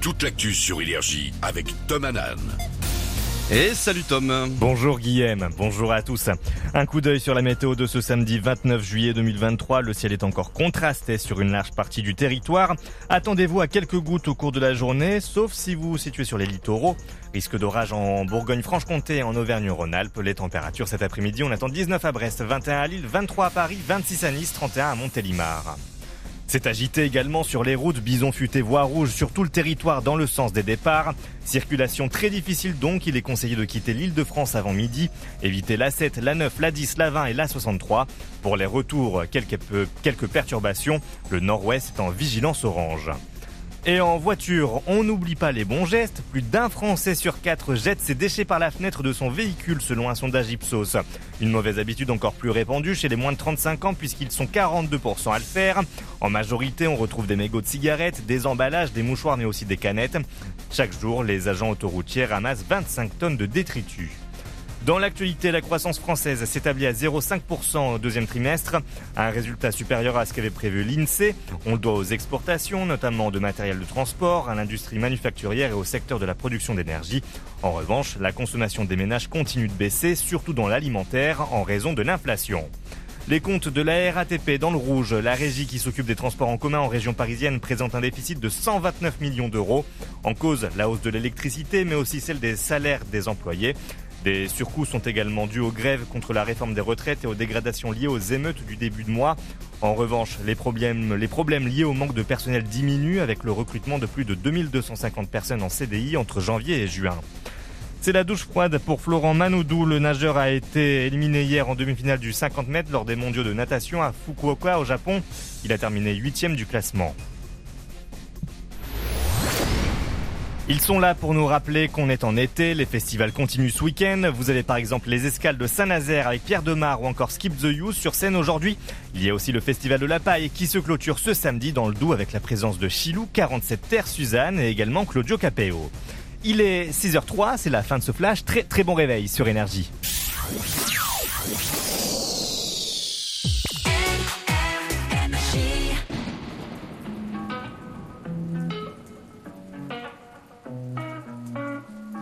toute l'actu sur Énergie avec Tom Hanan. Et salut Tom. Bonjour Guillaume, bonjour à tous. Un coup d'œil sur la météo de ce samedi 29 juillet 2023. Le ciel est encore contrasté sur une large partie du territoire. Attendez-vous à quelques gouttes au cours de la journée, sauf si vous vous situez sur les littoraux. Risque d'orage en Bourgogne-Franche-Comté et en Auvergne-Rhône-Alpes. Les températures cet après-midi, on attend 19 à Brest, 21 à Lille, 23 à Paris, 26 à Nice, 31 à Montélimar. C'est agité également sur les routes, bison futé voie rouge sur tout le territoire dans le sens des départs. Circulation très difficile donc, il est conseillé de quitter l'île de France avant midi. Évitez la 7, la 9, la 10, la 20 et la 63. Pour les retours, quelques, quelques perturbations. Le nord-ouest est en vigilance orange. Et en voiture, on n'oublie pas les bons gestes. Plus d'un Français sur quatre jette ses déchets par la fenêtre de son véhicule selon un sondage Ipsos. Une mauvaise habitude encore plus répandue chez les moins de 35 ans puisqu'ils sont 42% à le faire. En majorité, on retrouve des mégots de cigarettes, des emballages, des mouchoirs mais aussi des canettes. Chaque jour, les agents autoroutiers ramassent 25 tonnes de détritus. Dans l'actualité, la croissance française s'établit à 0,5% au deuxième trimestre, un résultat supérieur à ce qu'avait prévu l'INSEE. On le doit aux exportations, notamment de matériel de transport, à l'industrie manufacturière et au secteur de la production d'énergie. En revanche, la consommation des ménages continue de baisser, surtout dans l'alimentaire, en raison de l'inflation. Les comptes de la RATP dans le rouge. La régie qui s'occupe des transports en commun en région parisienne présente un déficit de 129 millions d'euros. En cause, la hausse de l'électricité, mais aussi celle des salaires des employés. Des surcoûts sont également dus aux grèves contre la réforme des retraites et aux dégradations liées aux émeutes du début de mois. En revanche, les problèmes, liés au manque de personnel diminuent avec le recrutement de plus de 2250 personnes en CDI entre janvier et juin. C'est la douche froide pour Florent Manoudou. Le nageur a été éliminé hier en demi-finale du 50 mètres lors des mondiaux de natation à Fukuoka au Japon. Il a terminé huitième du classement. Ils sont là pour nous rappeler qu'on est en été, les festivals continuent ce week-end. Vous avez par exemple les escales de Saint-Nazaire avec Pierre Demar ou encore Skip the Youth sur scène aujourd'hui. Il y a aussi le festival de la paille qui se clôture ce samedi dans le Doubs avec la présence de Chilou, 47 Terre Suzanne et également Claudio Capeo. Il est 6h03, c'est la fin de ce flash. Très très bon réveil sur Énergie.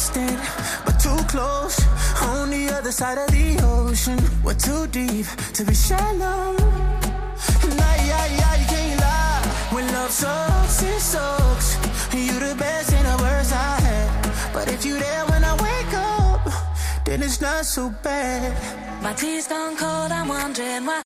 Distant, but too close. On the other side of the ocean, we're too deep to be shallow. Nah, yeah, yeah, you can't lie. When love sucks, it sucks. You're the best and the worst I had. But if you're there when I wake up, then it's not so bad. My tea's gone cold, I'm wondering why